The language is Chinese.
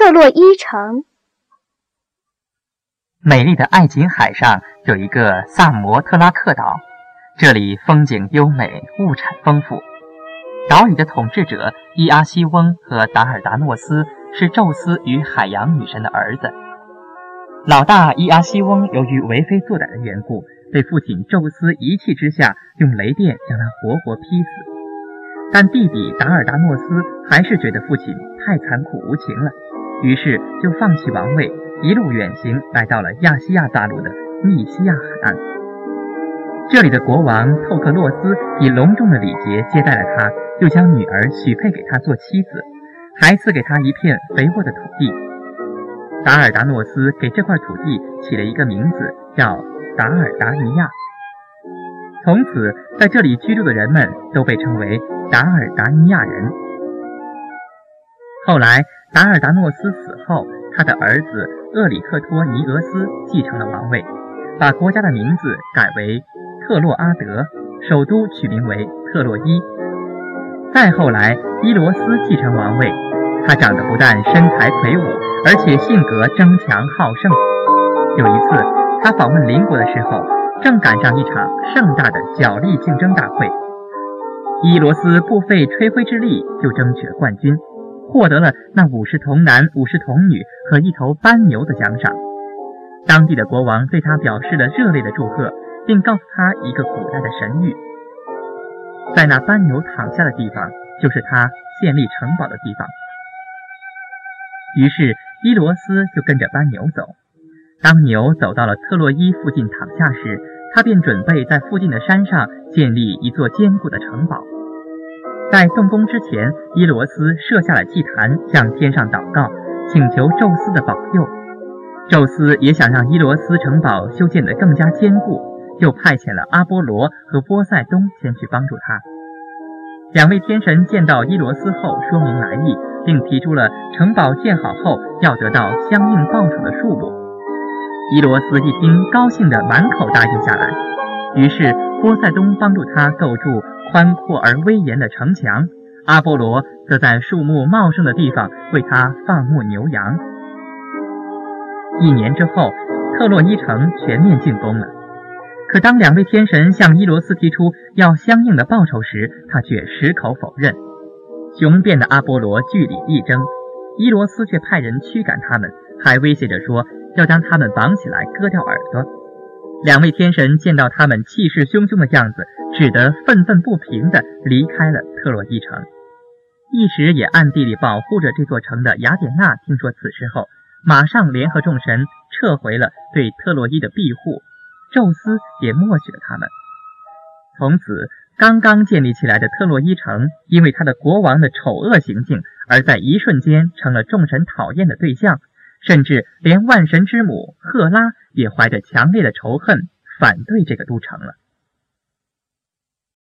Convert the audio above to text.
特洛伊城。美丽的爱琴海上有一个萨摩特拉克岛，这里风景优美，物产丰富。岛屿的统治者伊阿西翁和达尔达诺斯是宙斯与海洋女神的儿子。老大伊阿西翁由于为非作歹的缘故，被父亲宙斯一气之下用雷电将他活活劈死。但弟弟达尔达诺斯还是觉得父亲太残酷无情了，于是就放弃王位，一路远行，来到了亚细亚大陆的密西亚海岸。这里的国王透克洛斯以隆重的礼节接待了他，又将女儿许配给他做妻子，还赐给他一片肥沃的土地。达尔达诺斯给这块土地起了一个名字，叫达尔达尼亚。从此，在这里居住的人们都被称为达尔达尼亚人。后来，达尔达诺斯死后，他的儿子厄里克托尼俄斯继承了王位，把国家的名字改为特洛阿德，首都取名为特洛伊。再后来，伊罗斯继承王位，他长得不但身材魁梧，而且性格争强好胜。有一次，他访问邻国的时候。正赶上一场盛大的角力竞争大会，伊罗斯不费吹灰之力就争取了冠军，获得了那五十童男、五十童女和一头斑牛的奖赏。当地的国王对他表示了热烈的祝贺，并告诉他一个古代的神谕：在那斑牛躺下的地方，就是他建立城堡的地方。于是伊罗斯就跟着斑牛走。当牛走到了特洛伊附近躺下时，他便准备在附近的山上建立一座坚固的城堡。在动工之前，伊罗斯设下了祭坛，向天上祷告，请求宙斯的保佑。宙斯也想让伊罗斯城堡修建得更加坚固，就派遣了阿波罗和波塞冬前去帮助他。两位天神见到伊罗斯后，说明来意，并提出了城堡建好后要得到相应报酬的数目。伊罗斯一听，高兴的满口答应下来。于是波塞冬帮助他构筑宽阔而威严的城墙，阿波罗则在树木茂盛的地方为他放牧牛羊。一年之后，特洛伊城全面进攻了。可当两位天神向伊罗斯提出要相应的报酬时，他却矢口否认。雄辩的阿波罗据理力争，伊罗斯却派人驱赶他们，还威胁着说。要将他们绑起来，割掉耳朵。两位天神见到他们气势汹汹的样子，只得愤愤不平地离开了特洛伊城。一时也暗地里保护着这座城的雅典娜听说此事后，马上联合众神撤回了对特洛伊的庇护。宙斯也默许了他们。从此，刚刚建立起来的特洛伊城，因为他的国王的丑恶行径，而在一瞬间成了众神讨厌的对象。甚至连万神之母赫拉也怀着强烈的仇恨，反对这个都城了。